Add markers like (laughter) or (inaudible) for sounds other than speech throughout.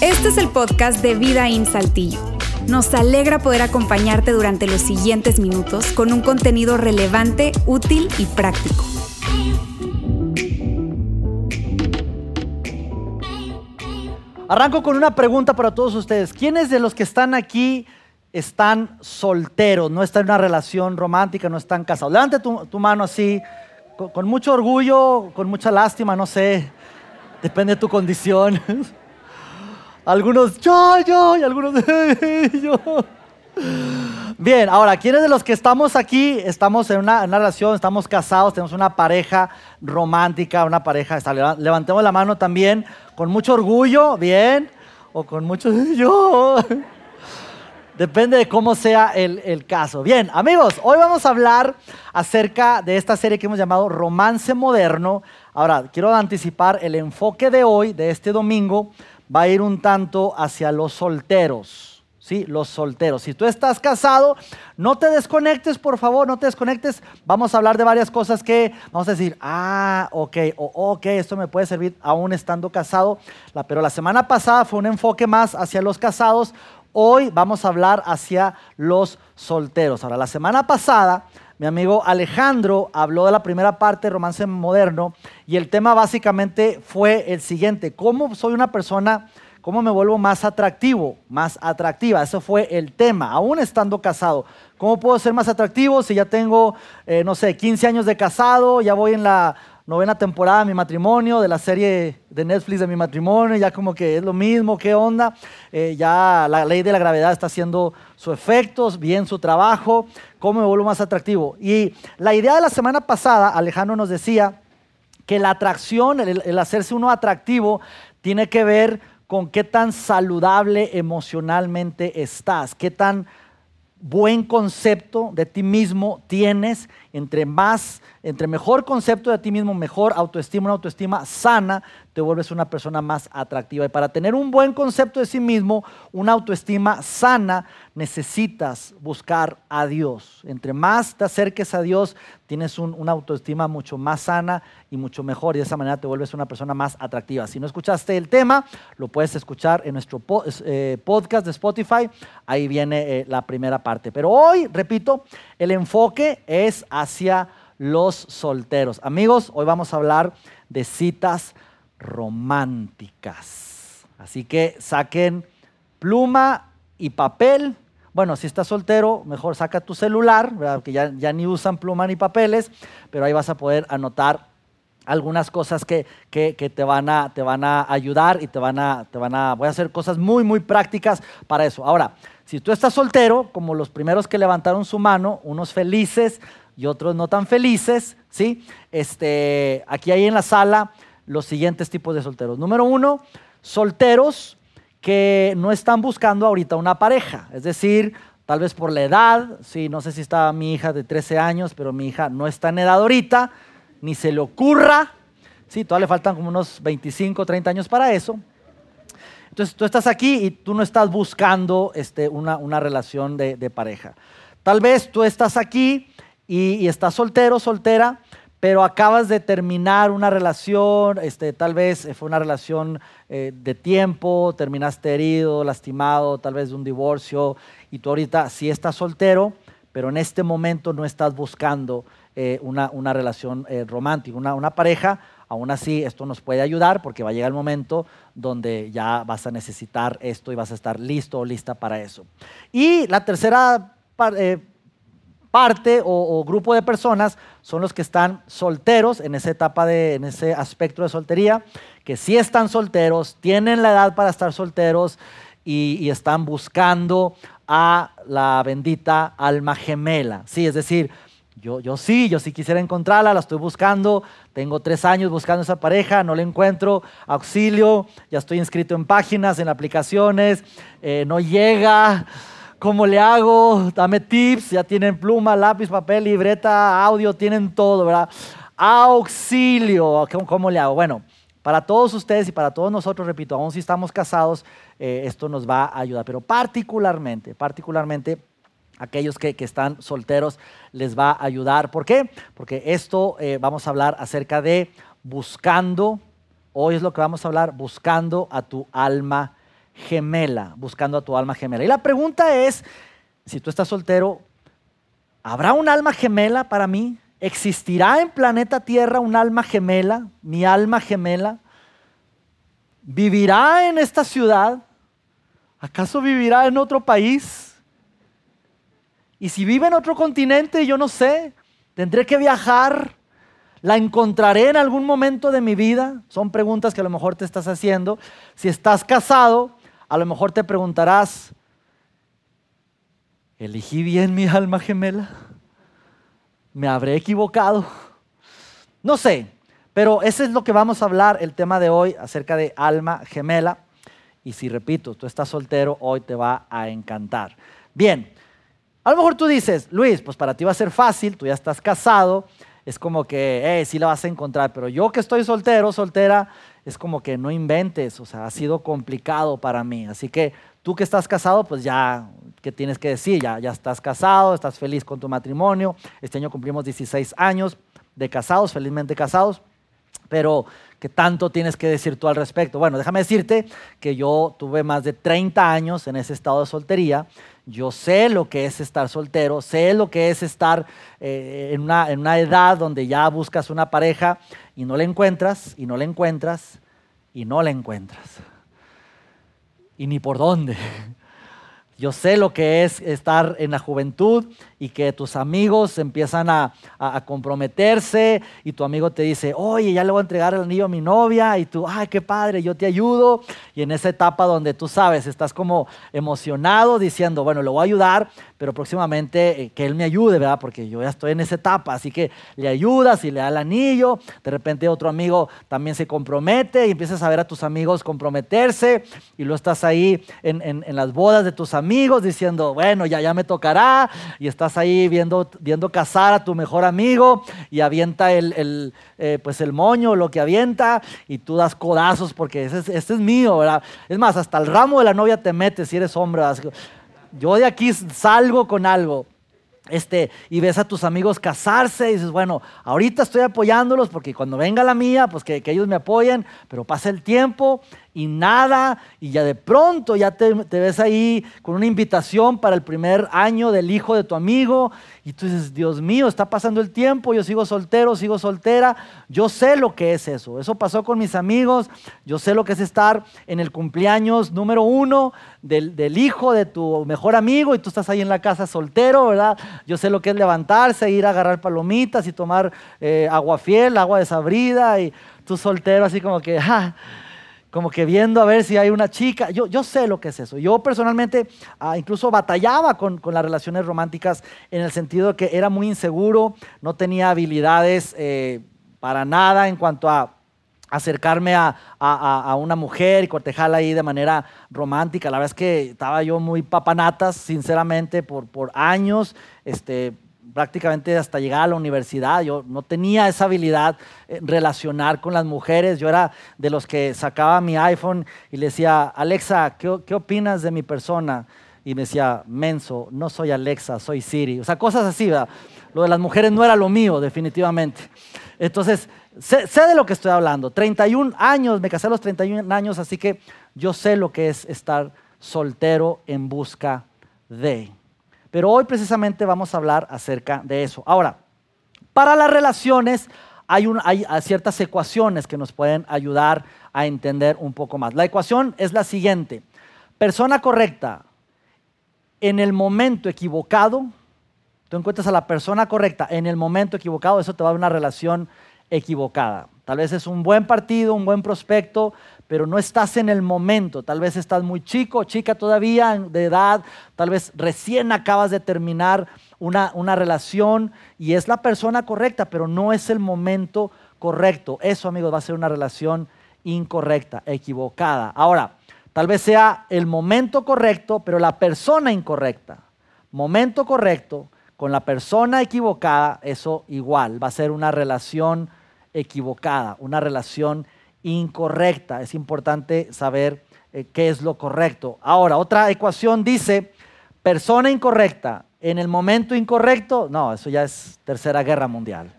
Este es el podcast de Vida en Saltillo. Nos alegra poder acompañarte durante los siguientes minutos con un contenido relevante, útil y práctico. Arranco con una pregunta para todos ustedes. ¿Quiénes de los que están aquí están solteros, no están en una relación romántica, no están casados? Levante tu, mano así, con, mucho orgullo, con mucha lástima, no sé, depende de tu condición. (laughs) algunos, yo, yo, y algunos, (laughs) yo. Bien, ahora, ¿quiénes de los que estamos aquí estamos en una, relación, estamos casados, tenemos una pareja romántica, una pareja? Levantemos la mano también con mucho orgullo, bien, o con mucho (laughs) yo. Depende de cómo sea el, el, caso. Bien, amigos, hoy vamos a hablar acerca de esta serie que hemos llamado Romance Moderno. Ahora, quiero anticipar el enfoque de hoy, de este domingo, va a ir un tanto hacia los solteros. ¿sí? Los solteros. Si tú estás casado, no te desconectes, por favor, no te desconectes. Vamos a hablar de varias cosas que vamos a decir, ah, ok, o ok, esto me puede servir aún estando casado. pero la semana pasada fue un enfoque más hacia los casados. Hoy vamos a hablar hacia los solteros. Ahora, la semana pasada, mi amigo Alejandro habló de la primera parte de Romance Moderno y el tema básicamente fue el siguiente, ¿cómo soy una persona ¿Cómo me vuelvo más atractivo, más atractiva? Eso fue el tema, aún estando casado. ¿Cómo puedo ser más atractivo si ya tengo, eh, no sé, 15 años de casado, ya voy en la novena temporada de mi matrimonio, de la serie de Netflix de mi matrimonio, ya como que es lo mismo, ¿qué onda? Eh, ya la ley de la gravedad está haciendo su efecto, bien su trabajo, ¿cómo me vuelvo más atractivo? Y la idea de la semana pasada, Alejandro nos decía que la atracción, el hacerse uno atractivo, tiene que ver con qué tan saludable emocionalmente estás, qué tan buen concepto de ti mismo tienes, entre más, entre mejor concepto de ti mismo, mejor autoestima, una autoestima sana, te vuelves una persona más atractiva. Y para tener un buen concepto de sí mismo, una autoestima sana, necesitas buscar a Dios. Entre más te acerques a Dios, tienes una autoestima mucho más sana y mucho mejor y de esa manera te vuelves una persona más atractiva. Si no escuchaste el tema, lo puedes escuchar en nuestro eh, podcast de Spotify. Ahí viene eh, la primera parte. Pero hoy, repito, el enfoque es hacia los solteros. Amigos, hoy vamos a hablar de citas románticas. Así que saquen pluma y papel. Bueno, si estás soltero, mejor saca tu celular, ¿verdad? que ya, ya, ni usan pluma ni papeles, pero ahí vas a poder anotar algunas cosas que, que, te, van a, te van a ayudar y te van a, te van a, voy a hacer cosas muy, muy prácticas para eso. Ahora, si tú estás soltero, como los primeros que levantaron su mano, unos felices y otros no tan felices, ¿sí? Este, aquí hay en la sala los siguientes tipos de solteros. Número uno, solteros que no están buscando ahorita una pareja, es decir, tal vez por la edad, sí, no sé si está mi hija de 13 años, pero mi hija no está en edad ahorita, ni se le ocurra, sí, todavía le faltan como unos 25, 30 años para eso. Entonces tú estás aquí y tú no estás buscando este, una, una relación de, de, pareja. Tal vez tú estás aquí y, estás soltero, soltera, pero acabas de terminar una relación, este, tal vez fue una relación eh, de tiempo, terminaste herido, lastimado, tal vez de un divorcio, y tú ahorita sí estás soltero, pero en este momento no estás buscando eh, una, una, relación eh, romántica, una, una pareja, aún así esto nos puede ayudar porque va a llegar el momento donde ya vas a necesitar esto y vas a estar listo o lista para eso. Y la tercera parte o, grupo de personas son los que están solteros en esa etapa de, en ese aspecto de soltería, que sí están solteros, tienen la edad para estar solteros y, están buscando a la bendita alma gemela. Sí, es decir, yo, yo sí, yo sí quisiera encontrarla, la estoy buscando, tengo tres años buscando esa pareja, no la encuentro, auxilio, ya estoy inscrito en páginas, en aplicaciones, eh, no llega. ¿Cómo le hago? Dame tips. Ya tienen pluma, lápiz, papel, libreta, audio, tienen todo, ¿verdad? Auxilio. ¿Cómo, le hago? Bueno, para todos ustedes y para todos nosotros, repito, aún si estamos casados, eh, esto nos va a ayudar. Pero particularmente, particularmente aquellos que, están solteros les va a ayudar. ¿Por qué? Porque esto eh, vamos a hablar acerca de buscando, hoy es lo que vamos a hablar, buscando a tu alma gemela, buscando a tu alma gemela. Y la pregunta es, si tú estás soltero, ¿habrá un alma gemela para mí? ¿Existirá en planeta Tierra un alma gemela, mi alma gemela? ¿Vivirá en esta ciudad? ¿Acaso vivirá en otro país? Y si vive en otro continente, yo no sé, tendré que viajar, la encontraré en algún momento de mi vida. Son preguntas que a lo mejor te estás haciendo. Si estás casado, a lo mejor te preguntarás, ¿elegí bien mi alma gemela? ¿Me habré equivocado? No sé, pero ese es lo que vamos a hablar, el tema de hoy, acerca de alma gemela. Y si repito, tú estás soltero, hoy te va a encantar. Bien, a lo mejor tú dices, Luis, pues para ti va a ser fácil, tú ya estás casado, es como que, eh, sí la vas a encontrar, pero yo que estoy soltero, soltera, es como que no inventes, o sea, ha sido complicado para mí. Así que tú que estás casado, pues ya, ¿qué tienes que decir? Ya, ya estás casado, estás feliz con tu matrimonio. Este año cumplimos 16 años de casados, felizmente casados. Pero, ¿qué tanto tienes que decir tú al respecto? Bueno, déjame decirte que yo tuve más de 30 años en ese estado de soltería yo sé lo que es estar soltero, sé lo que es estar eh, en, una, en una edad donde ya buscas una pareja y no la encuentras, y no la encuentras, y no la encuentras. Y ni por dónde. (laughs) Yo sé lo que es estar en la juventud y que tus amigos empiezan a, comprometerse y tu amigo te dice, oye, ya le voy a entregar el anillo a mi novia y tú, ay, qué padre, yo te ayudo. Y en esa etapa donde tú sabes, estás como emocionado diciendo, bueno, le voy a ayudar, pero próximamente eh, que él me ayude, ¿verdad? Porque yo ya estoy en esa etapa, así que le ayudas y le da el anillo, de repente otro amigo también se compromete y empiezas a ver a tus amigos comprometerse y luego estás ahí en, en las bodas de tus amigos diciendo, bueno, ya, ya me tocará y estás estás ahí viendo, viendo casar a tu mejor amigo y avienta el, eh, pues el moño, lo que avienta, y tú das codazos porque este es mío, ¿verdad? Es más, hasta el ramo de la novia te metes si eres hombre. Yo de aquí salgo con algo. Este, y ves a tus amigos casarse y dices, bueno, ahorita estoy apoyándolos porque cuando venga la mía, pues que, que ellos me apoyen, pero pasa el tiempo y nada, y ya de pronto ya te, ves ahí con una invitación para el primer año del hijo de tu amigo, y tú dices, Dios mío, está pasando el tiempo, yo sigo soltero, sigo soltera, yo sé lo que es eso, eso pasó con mis amigos, yo sé lo que es estar en el cumpleaños número uno del, hijo de tu mejor amigo, y tú estás ahí en la casa soltero, ¿verdad? Yo sé lo que es levantarse, ir a agarrar palomitas y tomar eh, agua fiel, agua desabrida, y tú soltero así como que, ah, como que viendo a ver si hay una chica. Yo, yo sé lo que es eso. Yo personalmente ah, incluso batallaba con, las relaciones románticas en el sentido de que era muy inseguro, no tenía habilidades eh, para nada en cuanto a acercarme a, una mujer y cortejarla ahí de manera romántica. La verdad es que estaba yo muy papanatas, sinceramente, por, por años. Este, prácticamente hasta llegar a la universidad. Yo no tenía esa habilidad en relacionar con las mujeres. Yo era de los que sacaba mi iPhone y le decía, Alexa, ¿qué, qué opinas de mi persona? Y me decía, menso, no soy Alexa, soy Siri. O sea, cosas así, ¿verdad? Lo de las mujeres no era lo mío, definitivamente. Entonces, sé, de lo que estoy hablando. 31 años, me casé a los 31 años, así que yo sé lo que es estar soltero en busca de. Pero hoy precisamente vamos a hablar acerca de eso. Ahora, para las relaciones hay, ciertas ecuaciones que nos pueden ayudar a entender un poco más. La ecuación es la siguiente. Persona correcta en el momento equivocado, tú encuentras a la persona correcta en el momento equivocado, eso te va a dar una relación equivocada. Tal vez es un buen partido, un buen prospecto, pero no estás en el momento. Tal vez estás muy chico, chica todavía de edad, tal vez recién acabas de terminar una, una relación y es la persona correcta, pero no es el momento correcto. Eso, amigos, va a ser una relación incorrecta, equivocada. Ahora, tal vez sea el momento correcto, pero la persona incorrecta. Momento correcto con la persona equivocada, eso igual, va a ser una relación equivocada, una relación incorrecta. Es importante saber eh, qué es lo correcto. Ahora, otra ecuación dice, persona incorrecta en el momento incorrecto, no, eso ya es tercera guerra mundial.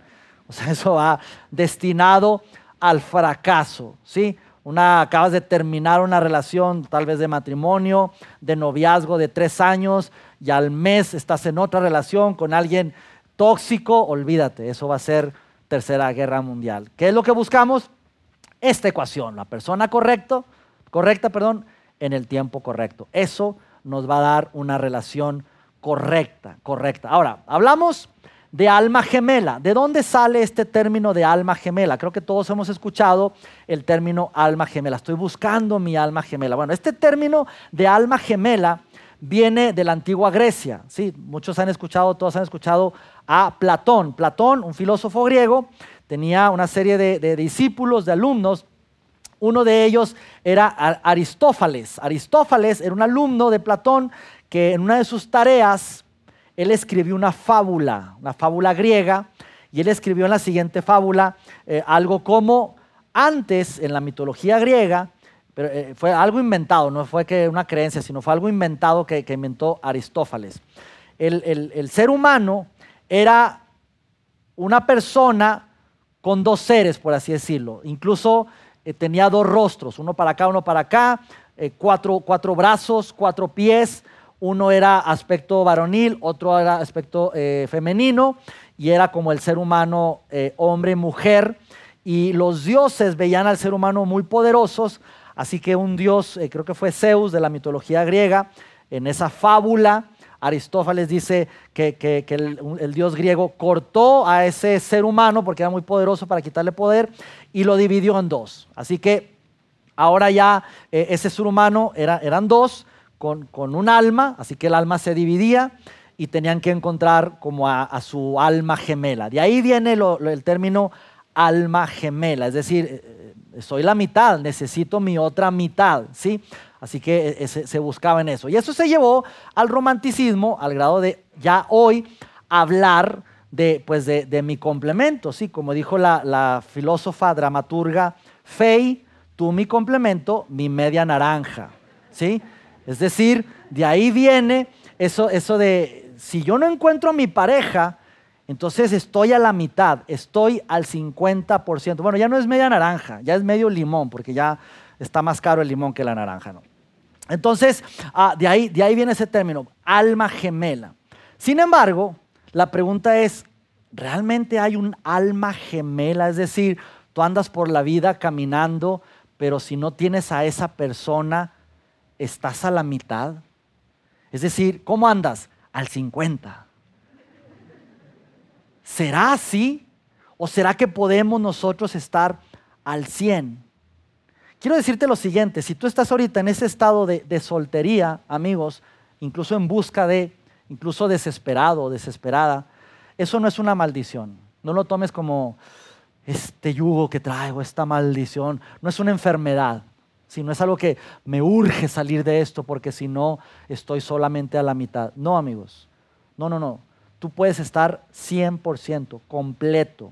O sea, (laughs) eso va destinado al fracaso, ¿sí? Una, acabas de terminar una relación tal vez de matrimonio, de noviazgo de tres años, y al mes estás en otra relación con alguien tóxico, olvídate, eso va a ser tercera guerra mundial. ¿Qué es lo que buscamos? Esta ecuación, la persona correcto, correcta, perdón, en el tiempo correcto. Eso nos va a dar una relación correcta, correcta. Ahora, hablamos de alma gemela. ¿De dónde sale este término de alma gemela? Creo que todos hemos escuchado el término alma gemela. Estoy buscando mi alma gemela. Bueno, este término de alma gemela viene de la antigua Grecia. Sí, muchos han escuchado, todos han escuchado a Platón. Platón, un filósofo griego, tenía una serie de, discípulos, de alumnos. Uno de ellos era Aristófanes. Aristófanes era un alumno de Platón que en una de sus tareas él escribió una fábula, una fábula griega, y él escribió en la siguiente fábula eh, algo como antes en la mitología griega, pero eh, fue algo inventado, no fue que una creencia, sino fue algo inventado que, inventó Aristófanes. El, ser humano era una persona con dos seres, por así decirlo. Incluso eh, tenía dos rostros, uno para acá, uno para acá, cuatro, cuatro brazos, cuatro pies, uno era aspecto varonil, otro era aspecto eh, femenino, y era como el ser humano eh, hombre mujer. Y los dioses veían al ser humano muy poderosos, así que un dios, eh, creo que fue Zeus de la mitología griega, en esa fábula, Aristófanes dice que, el, dios griego cortó a ese ser humano porque era muy poderoso para quitarle poder y lo dividió en dos. Así que ahora ya ese ser humano era, eran dos con, un alma, así que el alma se dividía y tenían que encontrar como a, su alma gemela. De ahí viene el término alma gemela, es decir, eh, eh, soy la mitad, necesito mi otra mitad, ¿sí? Así que eh, se, buscaba en eso. Y eso se llevó al romanticismo, al grado de ya hoy hablar de, pues de, mi complemento, ¿sí? Como dijo la, la filósofa dramaturga Fey, tú mi complemento, mi media naranja, ¿sí? Es decir, de ahí viene eso, eso de, si yo no encuentro a mi pareja, entonces estoy a la mitad, estoy al 50%. Bueno, ya no es media naranja, ya es medio limón, porque ya está más caro el limón que la naranja. ¿no? Entonces, ah, de, ahí, de ahí viene ese término, alma gemela. Sin embargo, la pregunta es, ¿realmente hay un alma gemela? Es decir, tú andas por la vida caminando, pero si no tienes a esa persona, estás a la mitad. Es decir, ¿cómo andas? Al 50. ¿Será así? ¿O será que podemos nosotros estar al 100? Quiero decirte lo siguiente, si tú estás ahorita en ese estado de, de soltería, amigos, incluso en busca de, incluso desesperado o desesperada, eso no es una maldición. No lo tomes como este yugo que traigo, esta maldición. No es una enfermedad. Si no es algo que me urge salir de esto porque si no estoy solamente a la mitad. No, amigos. No, no, no. Tú puedes estar 100% completo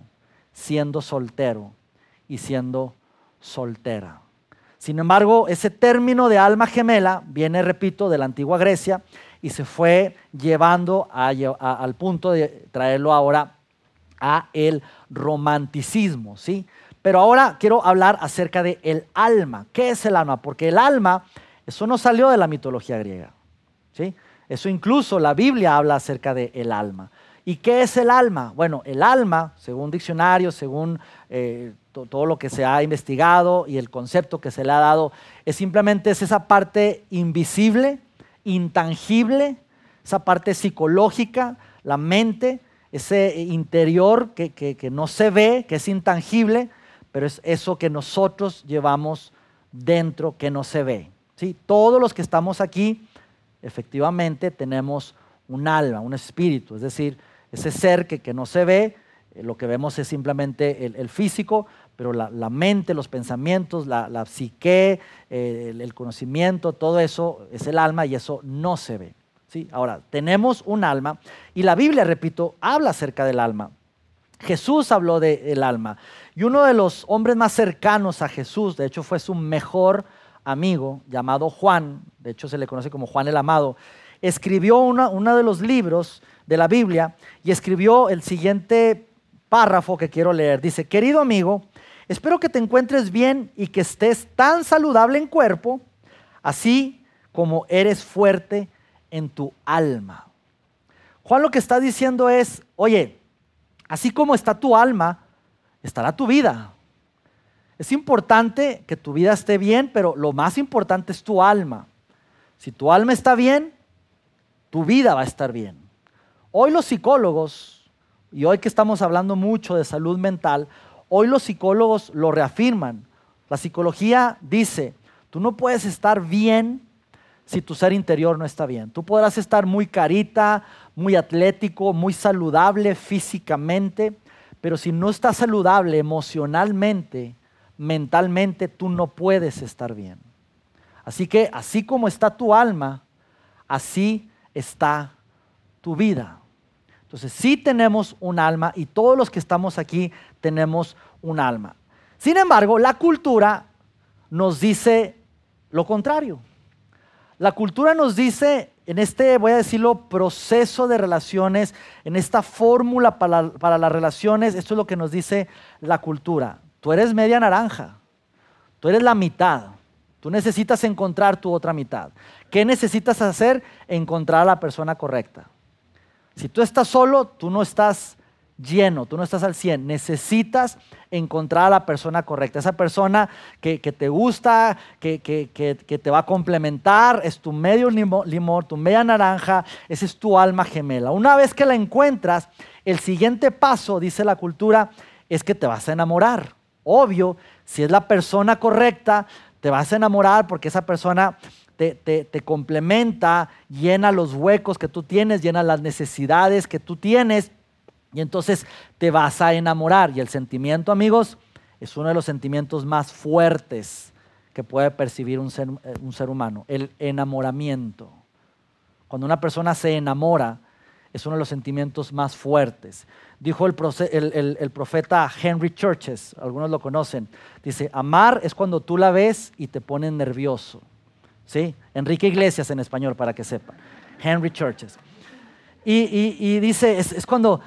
siendo soltero y siendo soltera. Sin embargo, ese término de alma gemela viene, repito, de la antigua Grecia y se fue llevando al punto de traerlo ahora a el romanticismo, ¿sí? Pero ahora quiero hablar acerca de el alma. ¿Qué es el alma? Porque el alma, eso no salió de la mitología griega. ¿sí? Eso incluso la Biblia habla acerca de el alma. ¿Y qué es el alma? Bueno, el alma, según diccionarios, según eh, todo lo que se ha investigado y el concepto que se le ha dado, es simplemente es esa parte invisible, intangible, esa parte psicológica, la mente, ese interior que, que no se ve, que es intangible, pero es eso que nosotros llevamos dentro que no se ve. ¿sí? Todos los que estamos aquí, efectivamente, tenemos un alma, un espíritu, es decir, ese ser que, que no se ve, eh, lo que vemos es simplemente el, físico, pero la, mente, los pensamientos, la, psique, eh, el, conocimiento, todo eso es el alma y eso no se ve. ¿sí? Ahora, tenemos un alma y la Biblia, repito, habla acerca del alma. Jesús habló del alma. Y uno de los hombres más cercanos a Jesús, de hecho fue su mejor amigo, llamado Juan, de hecho se le conoce como Juan el Amado, escribió uno de los libros de la Biblia y escribió el siguiente párrafo que quiero leer. Dice, querido amigo, espero que te encuentres bien y que estés tan saludable en cuerpo, así como eres fuerte en tu alma. Juan lo que está diciendo es, oye, así como está tu alma, estará tu vida. Es importante que tu vida esté bien, pero lo más importante es tu alma. Si tu alma está bien, tu vida va a estar bien. Hoy los psicólogos, y hoy que estamos hablando mucho de salud mental, hoy los psicólogos lo reafirman. La psicología dice, tú no puedes estar bien si tu ser interior no está bien. Tú podrás estar muy carita, muy atlético, muy saludable físicamente, pero si no estás saludable emocionalmente, mentalmente, tú no puedes estar bien. Así que así como está tu alma, así está tu vida. Entonces sí tenemos un alma y todos los que estamos aquí tenemos un alma. Sin embargo, la cultura nos dice lo contrario. La cultura nos dice, en este, voy a decirlo, proceso de relaciones, en esta fórmula para, para, las relaciones, esto es lo que nos dice la cultura. Tú eres media naranja, tú eres la mitad, tú necesitas encontrar tu otra mitad. ¿Qué necesitas hacer? Encontrar a la persona correcta. Si tú estás solo, tú no estás lleno, tú no estás al 100. Necesitas encontrar a la persona correcta, esa persona que, te gusta, que, que, te va a complementar, es tu medio limón, tu media naranja, esa es tu alma gemela. Una vez que la encuentras, el siguiente paso, dice la cultura, es que te vas a enamorar. Obvio, si es la persona correcta, te vas a enamorar porque esa persona te, te, complementa, llena los huecos que tú tienes, llena las necesidades que tú tienes y entonces te vas a enamorar. Y el sentimiento, amigos, es uno de los sentimientos más fuertes que puede percibir un ser, eh, un ser humano, el enamoramiento. Cuando una persona se enamora, es uno de los sentimientos más fuertes. Dijo el, el, profeta Henry Churches, algunos lo conocen, dice, amar es cuando tú la ves y te pone nervioso. ¿Sí? Enrique Iglesias en español, para que sepan. Henry Churches. Y, dice, es cuando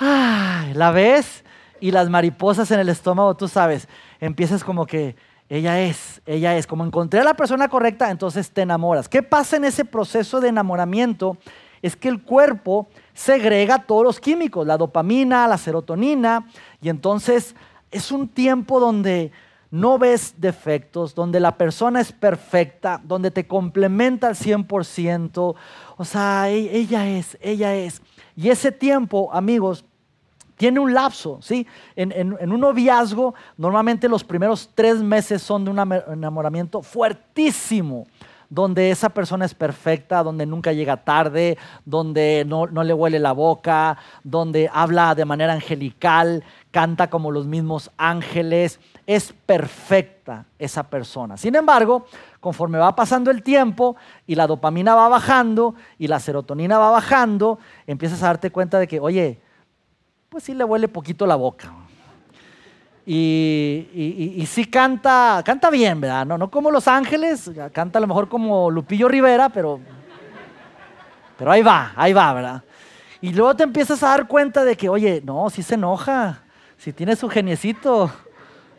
la ves y las mariposas en el estómago, tú sabes, empiezas como que ella es, ella es, como encontré a la persona correcta, entonces te enamoras. ¿Qué pasa en ese proceso de enamoramiento? Es que el cuerpo segrega todos los químicos, la dopamina, la serotonina, y entonces es un tiempo donde no ves defectos, donde la persona es perfecta, donde te complementa al 100%. O sea, e-, ella es, ella es. Y ese tiempo, amigos, tiene un lapso, ¿sí? En, un noviazgo, normalmente los primeros tres meses son de un enamoramiento fuertísimo, donde esa persona es perfecta, donde nunca llega tarde, donde no, no, le huele la boca, donde habla de manera angelical, canta como los mismos ángeles, es perfecta esa persona. Sin embargo, conforme va pasando el tiempo y la dopamina va bajando y la serotonina va bajando, empiezas a darte cuenta de que, oye, pues sí le huele poquito la boca. Y, sí canta, canta bien, ¿verdad? No, como Los Ángeles, canta a lo mejor como Lupillo Rivera, pero, pero ahí va, ahí va, ¿verdad? Y luego te empiezas a dar cuenta de que, oye, no, sí se enoja, si tiene su geniecito.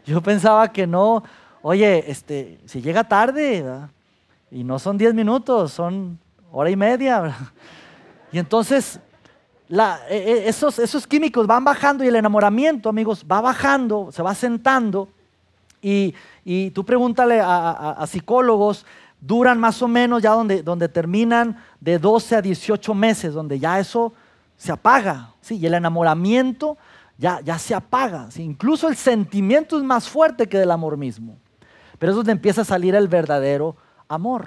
Yo pensaba que no, oye, este, si llega tarde, y no son 10 minutos, son hora y media. Y entonces e, e, esos, esos, químicos van bajando y el enamoramiento, amigos, va bajando, se va sentando. Y, y tú pregúntale a, psicólogos, duran más o menos ya donde, donde terminan de 12 a 18 meses, donde ya eso se apaga. ¿sí? Y el enamoramiento ya, ya se apaga. Incluso el sentimiento es más fuerte que del amor mismo. Pero es donde empieza a salir el verdadero amor.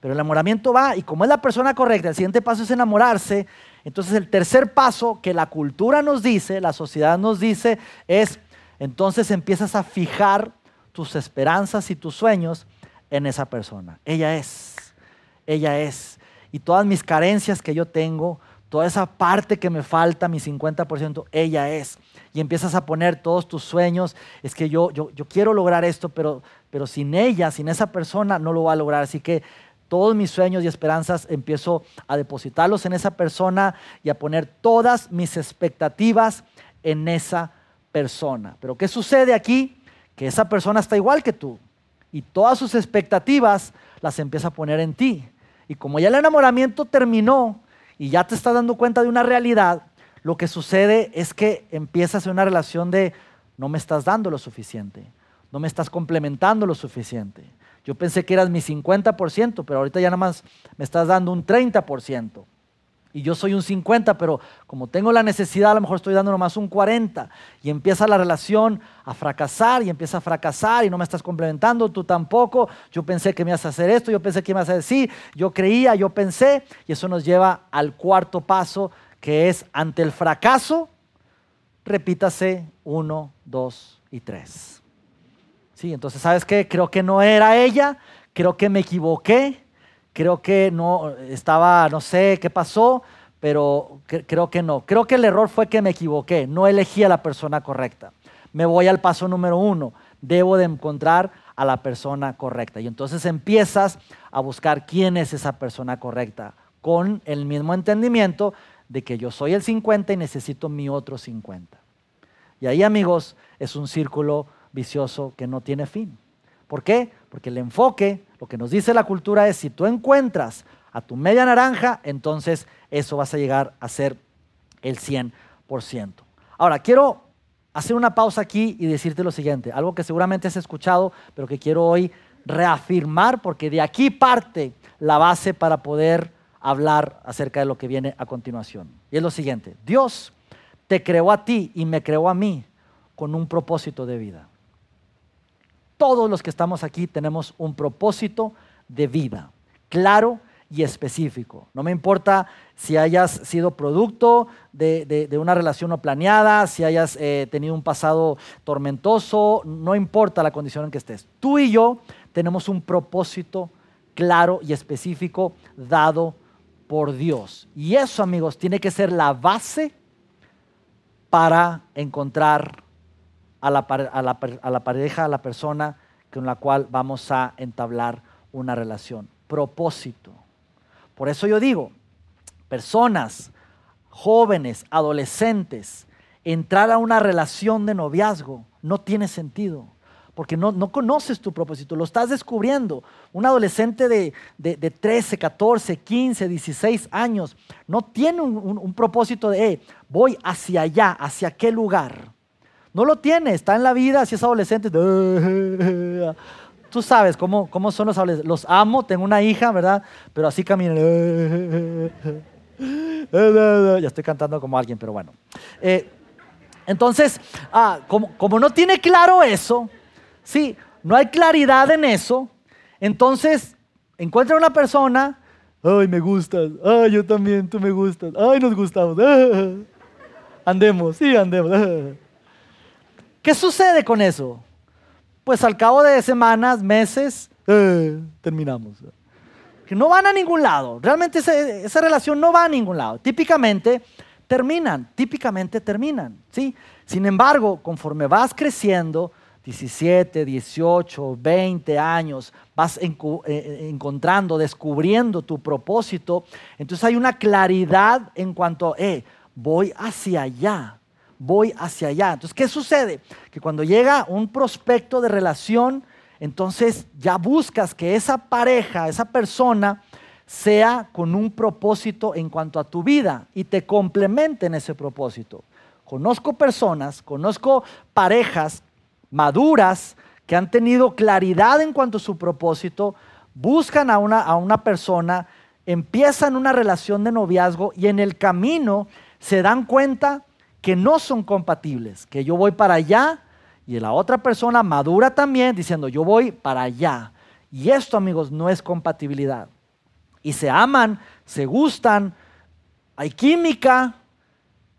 Pero el enamoramiento va y como es la persona correcta, el siguiente paso es enamorarse. Entonces el tercer paso que la cultura nos dice, la sociedad nos dice, es entonces empiezas a fijar tus esperanzas y tus sueños en esa persona. Ella es, ella es. Y todas mis carencias que yo tengo, toda esa parte que me falta, mi 50%, ella es. Y empiezas a poner todos tus sueños, es que yo, yo, yo quiero lograr esto, pero, pero sin ella, sin esa persona, no lo va a lograr. Así que todos mis sueños y esperanzas empiezo a depositarlos en esa persona y a poner todas mis expectativas en esa persona. Pero ¿qué sucede aquí? Que esa persona está igual que tú y todas sus expectativas las empieza a poner en ti. Y como ya el enamoramiento terminó y ya te estás dando cuenta de una realidad, lo que sucede es que empiezas en una relación de no me estás dando lo suficiente, no me estás complementando lo suficiente. Yo pensé que eras mi 50%, pero ahorita ya nada más me estás dando un 30% y yo soy un 50, pero como tengo la necesidad, a lo mejor estoy dando nomás un 40 y empieza la relación a fracasar y empieza a fracasar y no me estás complementando, tú tampoco, yo pensé que me ibas a hacer esto, yo pensé que me ibas a decir, yo creía, yo pensé. Y eso nos lleva al cuarto paso que es ante el fracaso, repítase uno, dos y tres. Sí, entonces, ¿sabes qué? Creo que no era ella, creo que me equivoqué, creo que no estaba, no sé qué pasó, pero creo que no. Creo que el error fue que me equivoqué, no elegí a la persona correcta. Me voy al paso número uno, debo de encontrar a la persona correcta. Y entonces empiezas a buscar quién es esa persona correcta, con el mismo entendimiento de que yo soy el 50 y necesito mi otro 50. Y ahí, amigos, es un círculo vicioso que no tiene fin. ¿Por qué? Porque el enfoque, lo que nos dice la cultura es, si tú encuentras a tu media naranja, entonces eso vas a llegar a ser el 100%. Ahora, quiero hacer una pausa aquí y decirte lo siguiente, algo que seguramente has escuchado, pero que quiero hoy reafirmar, porque de aquí parte la base para poder hablar acerca de lo que viene a continuación. Y es lo siguiente, Dios te creó a ti y me creó a mí con un propósito de vida todos los que estamos aquí tenemos un propósito de vida, claro y específico. No me importa si hayas sido producto de, una relación no planeada, si hayas eh, tenido un pasado tormentoso, no importa la condición en que estés. Tú y yo tenemos un propósito claro y específico dado por Dios. Y eso, amigos, tiene que ser la base para encontrar a la, pareja, a la persona con la cual vamos a entablar una relación. Propósito. Por eso yo digo, personas, jóvenes, adolescentes, entrar a una relación de noviazgo no tiene sentido porque no, conoces tu propósito, lo estás descubriendo. Un adolescente de, 13, 14, 15, 16 años no tiene un, propósito de, voy hacia allá, hacia qué lugar. No lo tiene, está en la vida, si es adolescente. (laughs) Tú sabes cómo, cómo son los adolescentes. Los amo, tengo una hija, ¿verdad? Pero así caminan. (laughs) Ya estoy cantando como alguien, pero bueno. Eh, entonces, ah, como, como no tiene claro eso, sí, no hay claridad en eso, entonces encuentra una persona, ay, me gustas, ay, yo también, tú me gustas, ay, nos gustamos, (laughs) andemos, sí, andemos. ¿Qué sucede con eso? Pues al cabo de semanas, meses, eh, terminamos. Que no van a ningún lado. Realmente esa, relación no va a ningún lado. Típicamente terminan, típicamente terminan. ¿sí? Sin embargo, conforme vas creciendo, 17, 18, 20 años, vas eh, eh, encontrando, descubriendo tu propósito, entonces hay una claridad en cuanto, eh, voy hacia allá voy hacia allá. Entonces, ¿qué sucede? Que cuando llega un prospecto de relación, entonces ya buscas que esa pareja, esa persona, sea con un propósito en cuanto a tu vida y te complemente en ese propósito. Conozco personas, conozco parejas maduras que han tenido claridad en cuanto a su propósito, buscan a una, a una persona, empiezan una relación de noviazgo y en el camino se dan cuenta que no son compatibles, que yo voy para allá y la otra persona madura también diciendo yo voy para allá. Y esto, amigos, no es compatibilidad. Y se aman, se gustan, hay química,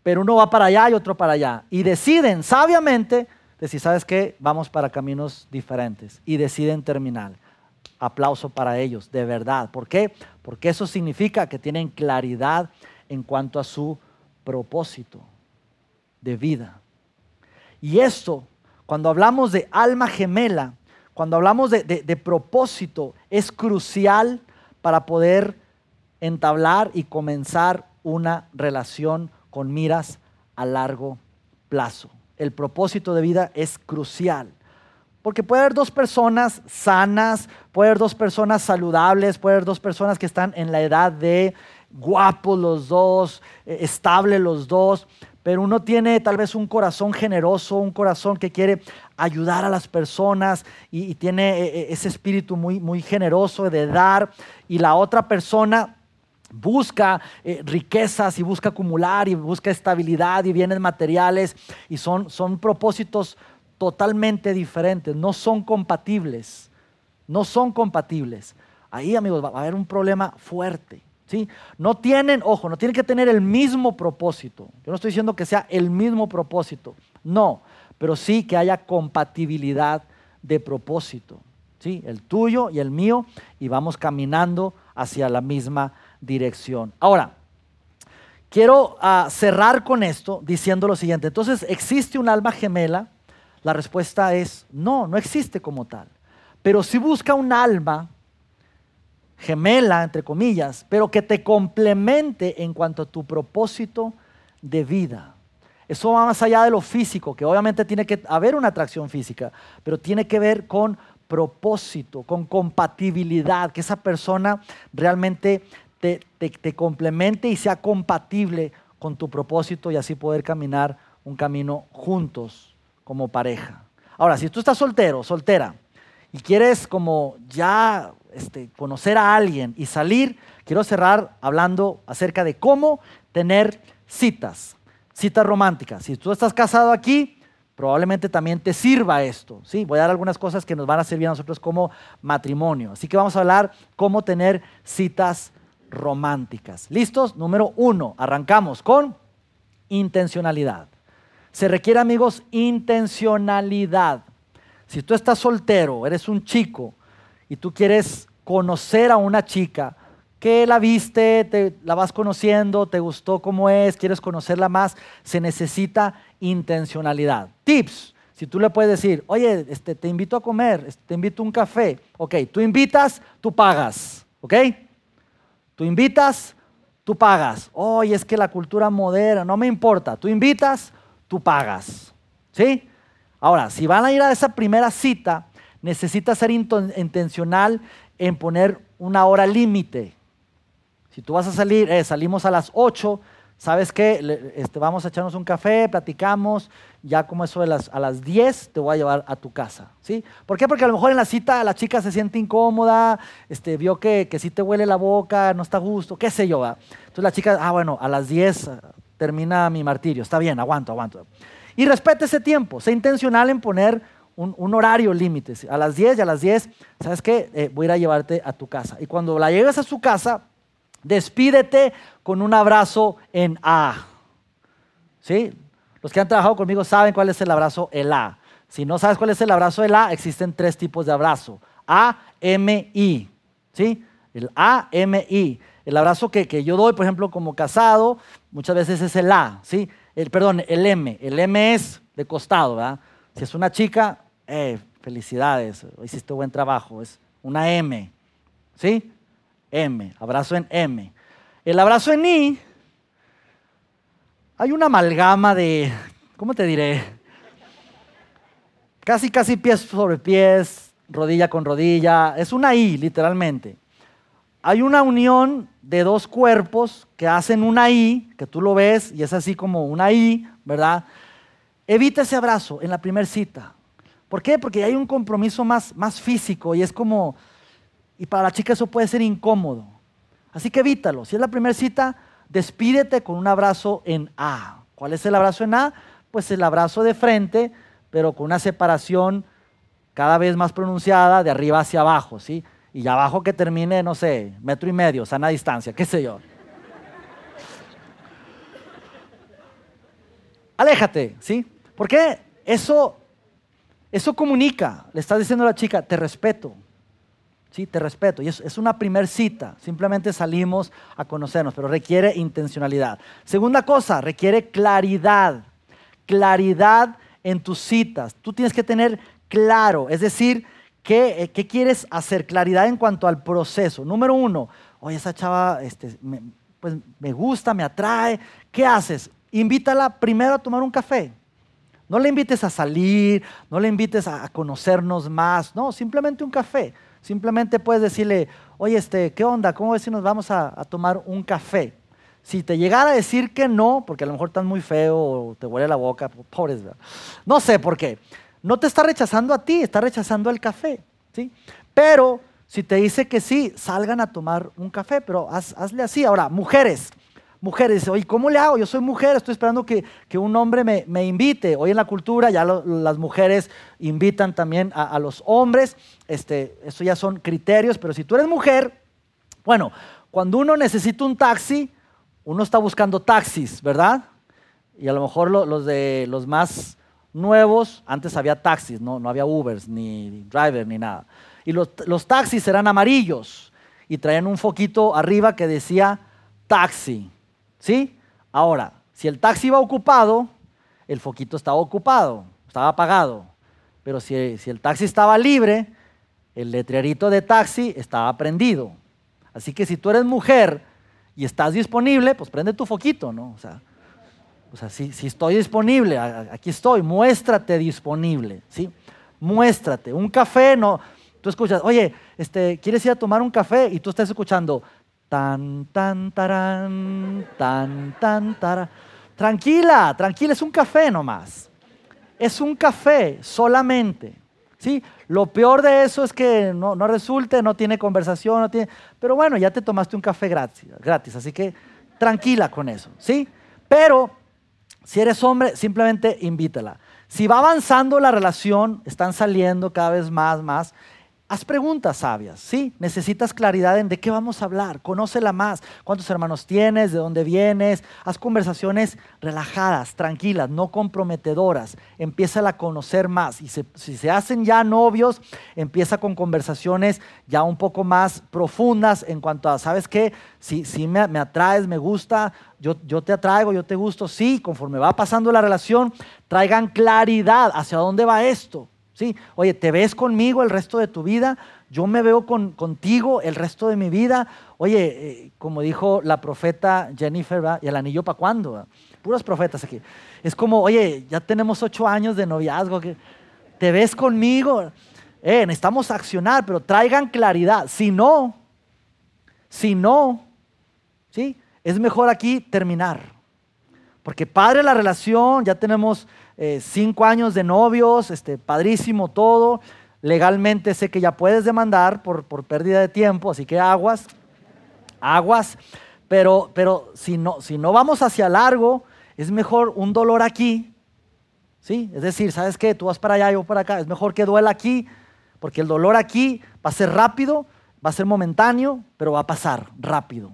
pero uno va para allá y otro para allá. Y deciden sabiamente decir, ¿sabes qué? Vamos para caminos diferentes. Y deciden terminar. Aplauso para ellos, de verdad. ¿Por qué? Porque eso significa que tienen claridad en cuanto a su propósito de vida. Y esto, cuando hablamos de alma gemela, cuando hablamos de, propósito, es crucial para poder entablar y comenzar una relación con miras a largo plazo. El propósito de vida es crucial. Porque puede haber dos personas sanas, puede haber dos personas saludables, puede haber dos personas que están en la edad de guapos los dos, eh, estable los dos, pero uno tiene tal vez un corazón generoso, un corazón que quiere ayudar a las personas y, tiene eh, eh, ese espíritu muy, muy generoso de dar, y la otra persona busca riquezas y busca acumular y busca estabilidad y bienes materiales y son, son propósitos totalmente diferentes, no son compatibles, no son compatibles. Ahí, amigos, va a haber un problema fuerte. ¿Sí? No tienen, ojo, no tienen que tener el mismo propósito. Yo no estoy diciendo que sea el mismo propósito, no, pero sí que haya compatibilidad de propósito. ¿sí? El tuyo y el mío, y vamos caminando hacia la misma dirección. Ahora, quiero ah, cerrar con esto diciendo lo siguiente. Entonces, ¿existe un alma gemela? La respuesta es no, no existe como tal. Pero si busca un alma gemela, entre comillas, pero que te complemente en cuanto a tu propósito de vida. Eso va más allá de lo físico, que obviamente tiene que haber una atracción física, pero tiene que ver con propósito, con compatibilidad, que esa persona realmente te, te complemente y sea compatible con tu propósito y así poder caminar un camino juntos como pareja. Ahora, si tú estás soltero, soltera, y quieres como ya este, conocer a alguien y salir, quiero cerrar hablando acerca de cómo tener citas, citas románticas. Si tú estás casado aquí, probablemente también te sirva esto. ¿sí? Voy a dar algunas cosas que nos van a servir a nosotros como matrimonio. Así que vamos a hablar cómo tener citas románticas. ¿Listos? Número uno, arrancamos con intencionalidad. Se requiere, amigos, intencionalidad. Si tú estás soltero, eres un chico y tú quieres conocer a una chica, que la viste, te, la vas conociendo, te gustó cómo es, quieres conocerla más, se necesita intencionalidad. Tips, si tú le puedes decir, oye, este, te invito a comer, este, te invito a un café, ok, tú invitas, tú pagas, ok, tú invitas, tú pagas, oye, es que la cultura moderna, no me importa, tú invitas, tú pagas. ¿Sí? Ahora, si van a ir a esa primera cita, necesita ser intencional en poner una hora límite. Si tú vas a salir, eh, salimos a las 8, ¿sabes qué? Este, vamos a echarnos un café, platicamos, ya como eso de a las 10 te voy a llevar a tu casa. ¿sí? ¿Por qué? Porque a lo mejor en la cita la chica se siente incómoda, este, vio que, que sí te huele la boca, no está a gusto, qué sé yo. Entonces la chica, ah, bueno, a las 10 termina mi martirio. Está bien, aguanto, aguanto. Y respete ese tiempo. Sé intencional en poner un, horario límite. A las 10 y a las 10, ¿sabes qué? Eh, voy a ir a llevarte a tu casa. Y cuando la llegues a su casa, despídete con un abrazo en A. ¿Sí? Los que han trabajado conmigo saben cuál es el abrazo el A. Si no sabes cuál es el abrazo el A, existen tres tipos de abrazo. A, M, I. ¿Sí? El A, M, I. El abrazo que, que, yo doy, por ejemplo, como casado, muchas veces es el A, ¿sí? El, perdón, el M. El M es de costado, ¿verdad? Si es una chica, eh, felicidades, hiciste buen trabajo. Es una M, ¿sí? M, abrazo en M. El abrazo en I, hay una amalgama de, ¿cómo te diré? Casi, casi pies sobre pies, rodilla con rodilla. Es una I, literalmente hay una unión de dos cuerpos que hacen una I, que tú lo ves y es así como una I, ¿verdad? Evita ese abrazo en la primera cita. ¿Por qué? Porque hay un compromiso más, más físico y es como, y para la chica eso puede ser incómodo. Así que evítalo. Si es la primera cita, despídete con un abrazo en A. ¿Cuál es el abrazo en A? Pues el abrazo de frente, pero con una separación cada vez más pronunciada de arriba hacia abajo, ¿sí? y abajo que termine, no sé, metro y medio, sana distancia, qué sé yo. Aléjate, ¿sí? Porque eso, eso comunica. Le estás diciendo a la chica, te respeto. Sí, te respeto. Y es, una primer cita. Simplemente salimos a conocernos, pero requiere intencionalidad. Segunda cosa, requiere claridad. Claridad en tus citas. Tú tienes que tener claro, es decir, ¿Qué, eh, qué quieres hacer? Claridad en cuanto al proceso. Número uno, oye, esa chava este, me, pues, me gusta, me atrae. ¿Qué haces? Invítala primero a tomar un café. No le invites a salir, no le invites a conocernos más, no, simplemente un café. Simplemente puedes decirle, oye, este, ¿qué onda? ¿Cómo ves si nos vamos a, tomar un café? Si te llegara a decir que no, porque a lo mejor estás muy feo o te huele la boca, pobres, no sé por qué. No te está rechazando a ti, está rechazando el café, ¿sí? Pero si te dice que sí, salgan a tomar un café, pero hazle así. Ahora, mujeres, mujeres, oye, ¿cómo le hago? Yo soy mujer, estoy esperando que, un hombre me, invite. Hoy en la cultura ya las mujeres invitan también a, los hombres, este, eso ya son criterios, pero si tú eres mujer, bueno, cuando uno necesita un taxi, uno está buscando taxis, ¿verdad? Y a lo mejor los de los más nuevos, antes había taxis, no, no había Ubers, ni driver, ni nada. Y los, los taxis eran amarillos y traían un foquito arriba que decía taxi. ¿Sí? Ahora, si el taxi iba ocupado, el foquito estaba ocupado, estaba apagado. Pero si, el taxi estaba libre, el letrerito de taxi estaba prendido. Así que si tú eres mujer y estás disponible, pues prende tu foquito, ¿no? O sea, o sea si, si estoy disponible, aquí estoy, muéstrate disponible, ¿sí? Muéstrate. Un café, no. Tú escuchas, oye, este, ¿quieres ir a tomar un café? Y tú estás escuchando, Tan, tan, tarán, tan, tan, tarán. Tranquila, tranquila, es un café nomás. Es un café solamente. ¿sí? Lo peor de eso es que no, no resulte, no tiene conversación, no tiene... Pero bueno, ya te tomaste un café gratis, gratis, así que tranquila con eso. ¿sí? Pero si eres hombre, simplemente invítala. Si va avanzando la relación, están saliendo cada vez más, más, Haz preguntas sabias, ¿sí? Necesitas claridad en de qué vamos a hablar, conócela más, cuántos hermanos tienes, de dónde vienes, haz conversaciones relajadas, tranquilas, no comprometedoras, empieza a conocer más. Y si se hacen ya novios, empieza con conversaciones ya un poco más profundas en cuanto a, ¿sabes qué? Si, si me, atraes, me gusta, yo, yo te atraigo, yo te gusto, sí, conforme va pasando la relación, traigan claridad hacia dónde va esto. ¿Sí? Oye, ¿te ves conmigo el resto de tu vida? Yo me veo contigo el resto de mi vida. Oye, eh, como dijo la profeta Jennifer, ¿y el anillo para cuándo? Puros profetas aquí. Es como, oye, ya tenemos ocho años de noviazgo. ¿Te ves conmigo? Eh, necesitamos accionar, pero traigan claridad. Si no, si no, ¿sí? Es mejor aquí terminar. Porque padre la relación, ya tenemos eh, cinco años de novios, este, padrísimo todo. Legalmente sé que ya puedes demandar por, por pérdida de tiempo, así que aguas, aguas. Pero, pero si, no, si no vamos hacia largo, es mejor un dolor aquí. ¿sí? Es decir, ¿sabes qué? Tú vas para allá, yo para acá. Es mejor que duela aquí, porque el dolor aquí va a ser rápido, va a ser momentáneo, pero va a pasar rápido.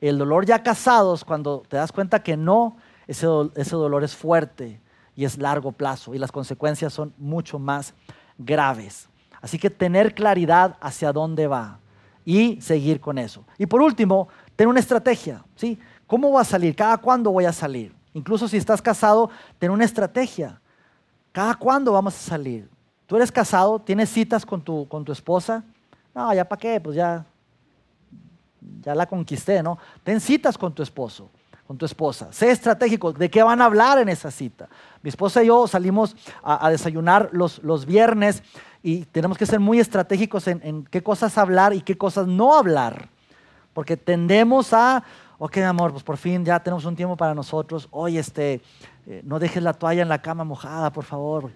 El dolor ya casados, cuando te das cuenta que no, ese, ese dolor es fuerte y es largo plazo y las consecuencias son mucho más graves. Así que tener claridad hacia dónde va y seguir con eso. Y por último, tener una estrategia, ¿sí? ¿Cómo voy a salir? ¿Cada cuándo voy a salir? Incluso si estás casado, ten una estrategia. ¿Cada cuándo vamos a salir? ¿Tú eres casado? ¿Tienes citas con tu, con tu esposa? No, ya para qué, pues ya, ya la conquisté, ¿no? Ten citas con tu esposo con tu esposa. Sé estratégico. ¿De qué van a hablar en esa cita? Mi esposa y yo salimos a, desayunar los, los, viernes y tenemos que ser muy estratégicos en, qué cosas hablar y qué cosas no hablar. Porque tendemos a, ok, amor, pues por fin ya tenemos un tiempo para nosotros. Oye, este, eh, no dejes la toalla en la cama mojada, por favor.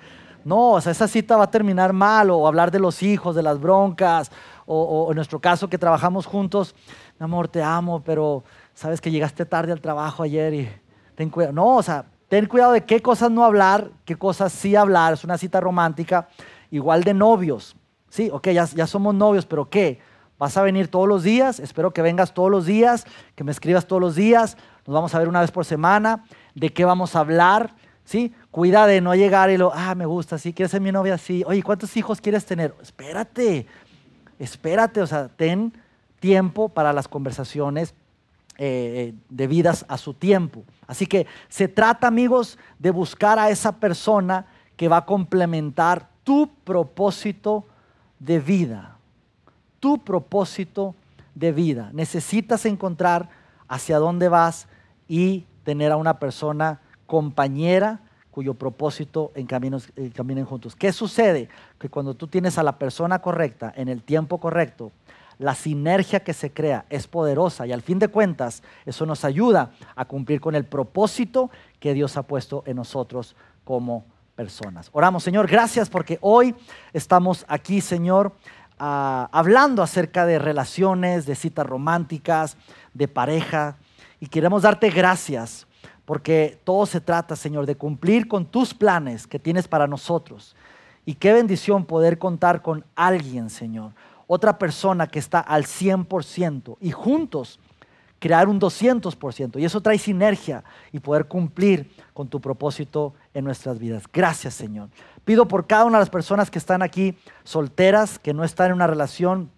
No, o sea, esa cita va a terminar mal, o hablar de los hijos, de las broncas, o, o en nuestro caso que trabajamos juntos, amor, te amo, pero sabes que llegaste tarde al trabajo ayer y ten cuidado. No, o sea, ten cuidado de qué cosas no hablar, qué cosas sí hablar. Es una cita romántica, igual de novios. Sí, ok, ya, ya somos novios, pero ¿qué? ¿Vas a venir todos los días? Espero que vengas todos los días, que me escribas todos los días. Nos vamos a ver una vez por semana. ¿De qué vamos a hablar? ¿Sí? Cuida de no llegar y lo, ah, me gusta, sí, quieres ser mi novia, sí. Oye, ¿cuántos hijos quieres tener? Espérate, espérate, o sea, ten tiempo para las conversaciones eh, debidas a su tiempo. Así que se trata, amigos, de buscar a esa persona que va a complementar tu propósito de vida. Tu propósito de vida. Necesitas encontrar hacia dónde vas y tener a una persona compañera cuyo propósito en caminos, eh, caminen juntos. ¿Qué sucede? Que cuando tú tienes a la persona correcta en el tiempo correcto, la sinergia que se crea es poderosa y al fin de cuentas eso nos ayuda a cumplir con el propósito que Dios ha puesto en nosotros como personas. Oramos, Señor, gracias porque hoy estamos aquí, Señor, ah, hablando acerca de relaciones, de citas románticas, de pareja y queremos darte gracias porque todo se trata, Señor, de cumplir con tus planes que tienes para nosotros. Y qué bendición poder contar con alguien, Señor, otra persona que está al 100% y juntos crear un 200%. Y eso trae sinergia y poder cumplir con tu propósito en nuestras vidas. Gracias, Señor. Pido por cada una de las personas que están aquí solteras, que no están en una relación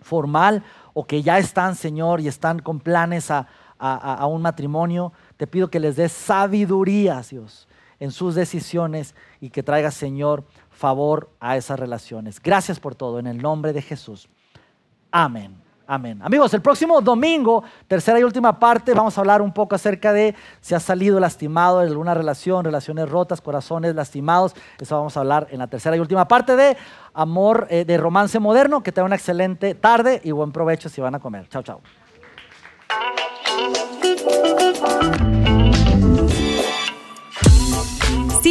formal o que ya están, Señor, y están con planes a, a un matrimonio. Te pido que les des sabiduría, Dios, en sus decisiones y que traiga, Señor, favor a esas relaciones. Gracias por todo, en el nombre de Jesús. Amén. Amén. Amigos, el próximo domingo, tercera y última parte, vamos a hablar un poco acerca de si ha salido lastimado en alguna relación, relaciones rotas, corazones lastimados. Eso vamos a hablar en la tercera y última parte de amor, eh, de romance moderno. Que tengan una excelente tarde y buen provecho si van a comer. Chao, chao.